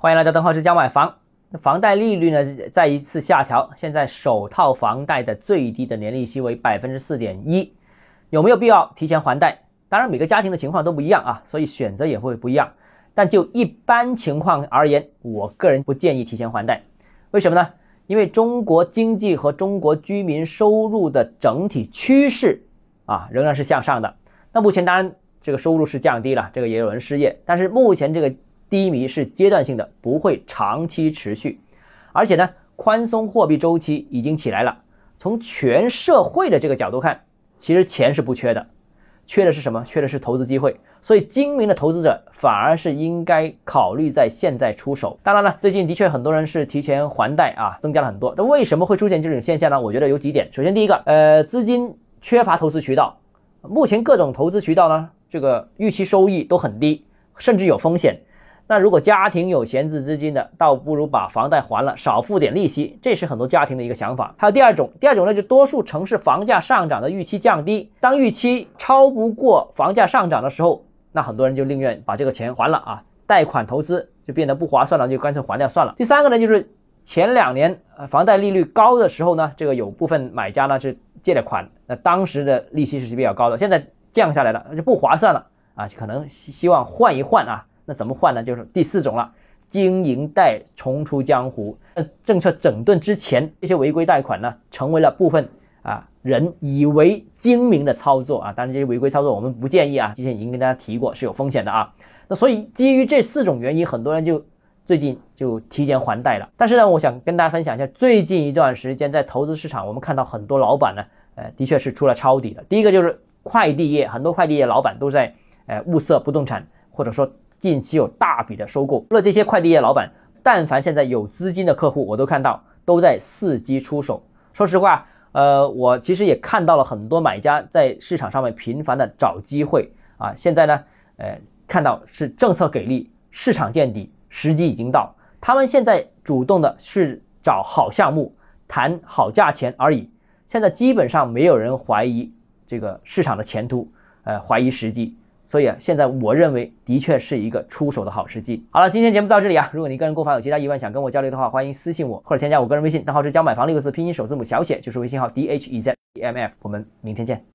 欢迎来到邓浩之家买房。房贷利率呢再一次下调，现在首套房贷的最低的年利息为百分之四点一，有没有必要提前还贷？当然每个家庭的情况都不一样啊，所以选择也会不一样。但就一般情况而言，我个人不建议提前还贷。为什么呢？因为中国经济和中国居民收入的整体趋势啊仍然是向上的。那目前当然这个收入是降低了，这个也有人失业，但是目前这个。低迷是阶段性的，不会长期持续，而且呢，宽松货币周期已经起来了。从全社会的这个角度看，其实钱是不缺的，缺的是什么？缺的是投资机会。所以精明的投资者反而是应该考虑在现在出手。当然了，最近的确很多人是提前还贷啊，增加了很多。那为什么会出现这种现象呢？我觉得有几点。首先，第一个，呃，资金缺乏投资渠道，目前各种投资渠道呢，这个预期收益都很低，甚至有风险。那如果家庭有闲置资金的，倒不如把房贷还了，少付点利息，这是很多家庭的一个想法。还有第二种，第二种呢，就多数城市房价上涨的预期降低，当预期超不过房价上涨的时候，那很多人就宁愿把这个钱还了啊，贷款投资就变得不划算了，就干脆还掉算了。第三个呢，就是前两年呃房贷利率高的时候呢，这个有部分买家呢是借了款，那当时的利息是比较高的，现在降下来了，那就不划算了啊，可能希希望换一换啊。那怎么换呢？就是第四种了，经营贷重出江湖。那，政策整顿之前，这些违规贷款呢，成为了部分啊人以为精明的操作啊。当然，这些违规操作我们不建议啊。之前已经跟大家提过，是有风险的啊。那所以基于这四种原因，很多人就最近就提前还贷了。但是呢，我想跟大家分享一下，最近一段时间在投资市场，我们看到很多老板呢，呃，的确是出了抄底的。第一个就是快递业，很多快递业老板都在呃物色不动产，或者说。近期有大笔的收购，除了这些快递业老板，但凡现在有资金的客户，我都看到都在伺机出手。说实话，呃，我其实也看到了很多买家在市场上面频繁的找机会啊。现在呢，呃，看到是政策给力，市场见底，时机已经到，他们现在主动的是找好项目，谈好价钱而已。现在基本上没有人怀疑这个市场的前途，呃，怀疑时机。所以啊，现在我认为的确是一个出手的好时机。好了，今天节目到这里啊。如果你个人购房有其他疑问，想跟我交流的话，欢迎私信我或者添加我个人微信，账号是教买房六个字拼音首字母小写，就是微信号 d h e z m f。我们明天见。